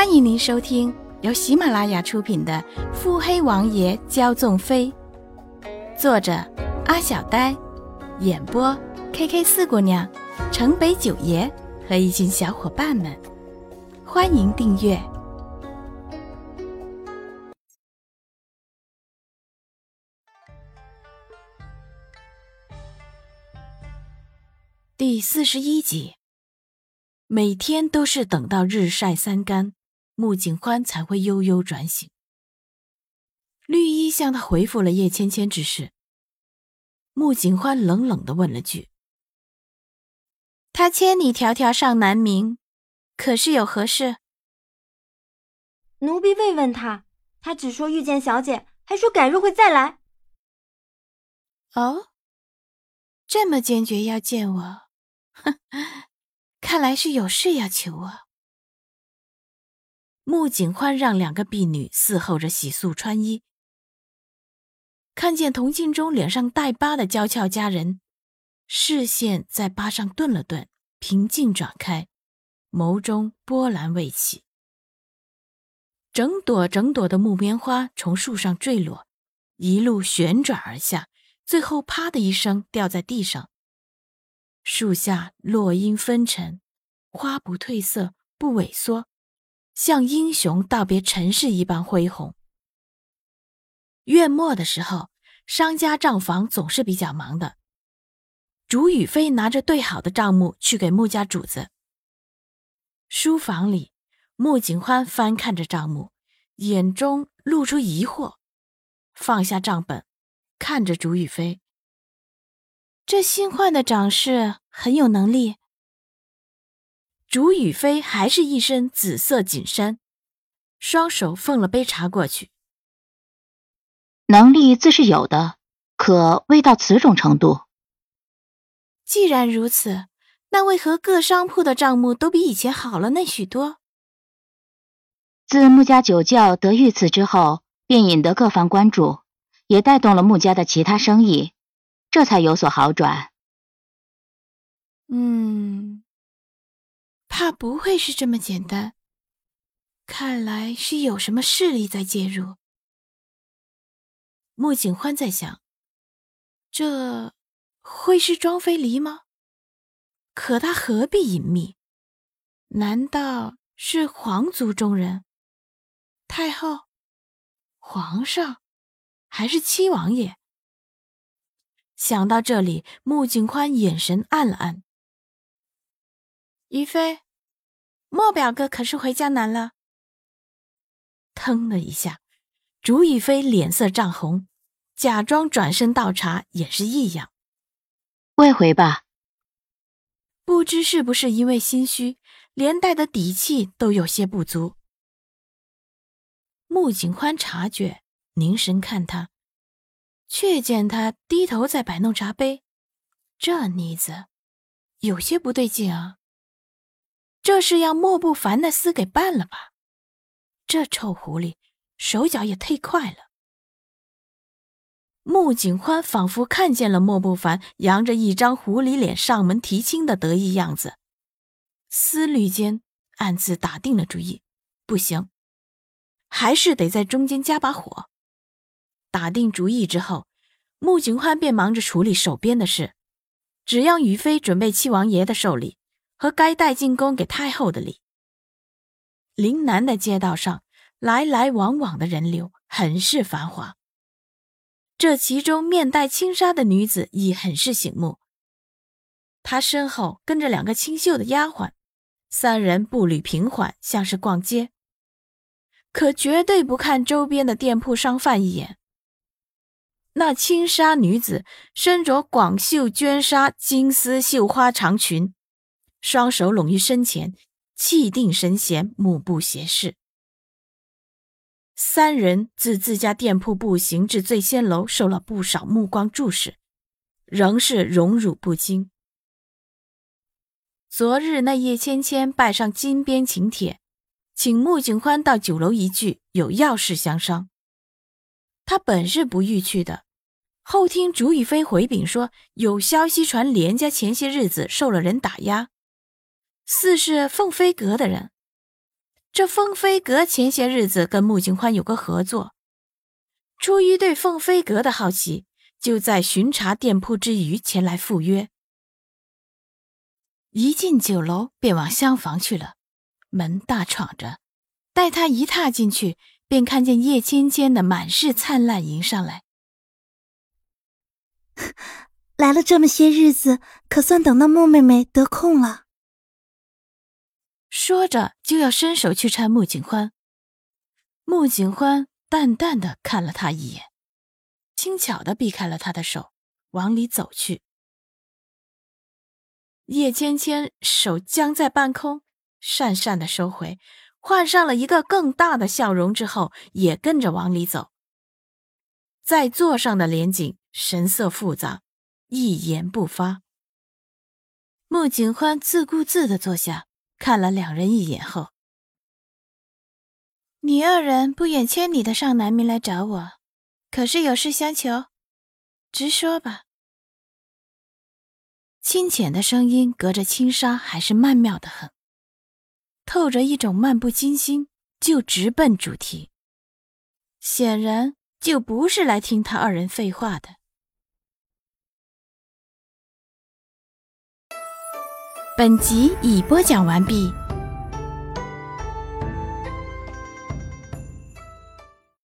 欢迎您收听由喜马拉雅出品的《腹黑王爷骄纵妃》，作者阿小呆，演播 K K 四姑娘、城北九爷和一群小伙伴们。欢迎订阅第四十一集。每天都是等到日晒三竿。穆景欢才会悠悠转醒。绿衣向他回复了叶芊芊之事。穆景欢冷冷的问了句：“他千里迢迢上南明，可是有何事？”奴婢慰问他，他只说遇见小姐，还说改日会再来。哦，这么坚决要见我，哼，看来是有事要求我。穆景欢让两个婢女伺候着洗漱穿衣，看见童敬忠脸上带疤的娇俏佳人，视线在疤上顿了顿，平静转开，眸中波澜未起。整朵整朵的木棉花从树上坠落，一路旋转而下，最后啪的一声掉在地上。树下落英纷呈，花不褪色，不萎缩。像英雄道别尘世一般恢宏。月末的时候，商家账房总是比较忙的。竹雨飞拿着对好的账目去给穆家主子。书房里，穆景欢翻看着账目，眼中露出疑惑，放下账本，看着竹雨飞。这新换的掌事很有能力。竹雨飞还是一身紫色锦衫，双手奉了杯茶过去。能力自是有的，可未到此种程度。既然如此，那为何各商铺的账目都比以前好了那许多？自穆家酒窖得遇刺之后，便引得各方关注，也带动了穆家的其他生意，这才有所好转。嗯。怕不会是这么简单，看来是有什么势力在介入。穆景欢在想，这会是庄飞离吗？可他何必隐秘？难道是皇族中人？太后、皇上，还是七王爷？想到这里，穆景欢眼神暗了暗。于飞，莫表哥可是回江南了？腾的一下，竹雨飞脸色涨红，假装转身倒茶，也是异样。未回吧？不知是不是因为心虚，连带的底气都有些不足。穆景宽察觉，凝神看他，却见他低头在摆弄茶杯，这妮子有些不对劲啊。这是要莫不凡的厮给办了吧？这臭狐狸手脚也忒快了。穆景欢仿佛看见了莫不凡扬着一张狐狸脸上门提亲的得意样子，思虑间暗自打定了主意：不行，还是得在中间加把火。打定主意之后，穆景欢便忙着处理手边的事，只让于飞准备七王爷的寿礼。和该带进宫给太后的礼。陵南的街道上来来往往的人流很是繁华，这其中面带轻纱的女子已很是醒目。她身后跟着两个清秀的丫鬟，三人步履平缓，像是逛街，可绝对不看周边的店铺商贩一眼。那轻纱女子身着广袖绢纱金丝绣花长裙。双手拢于身前，气定神闲，目不斜视。三人自自家店铺步行至醉仙楼，受了不少目光注视，仍是荣辱不惊。昨日那叶芊芊拜上金边请帖，请穆景欢到酒楼一聚，有要事相商。他本是不欲去的，后听竹雨飞回禀说，有消息传连家前些日子受了人打压。似是凤飞阁的人，这凤飞阁前些日子跟穆景欢有个合作，出于对凤飞阁的好奇，就在巡查店铺之余前来赴约。一进酒楼，便往厢房去了，门大敞着。待他一踏进去，便看见叶芊芊的满是灿烂迎上来。来了这么些日子，可算等到穆妹妹得空了。说着，就要伸手去搀穆景欢。穆景欢淡淡的看了他一眼，轻巧的避开了他的手，往里走去。叶芊芊手僵在半空，讪讪的收回，换上了一个更大的笑容之后，也跟着往里走。在座上的连锦神色复杂，一言不发。穆景欢自顾自的坐下。看了两人一眼后，你二人不远千里的上南明来找我，可是有事相求？直说吧。清浅的声音隔着轻纱，还是曼妙的很，透着一种漫不经心，就直奔主题。显然就不是来听他二人废话的。本集已播讲完毕。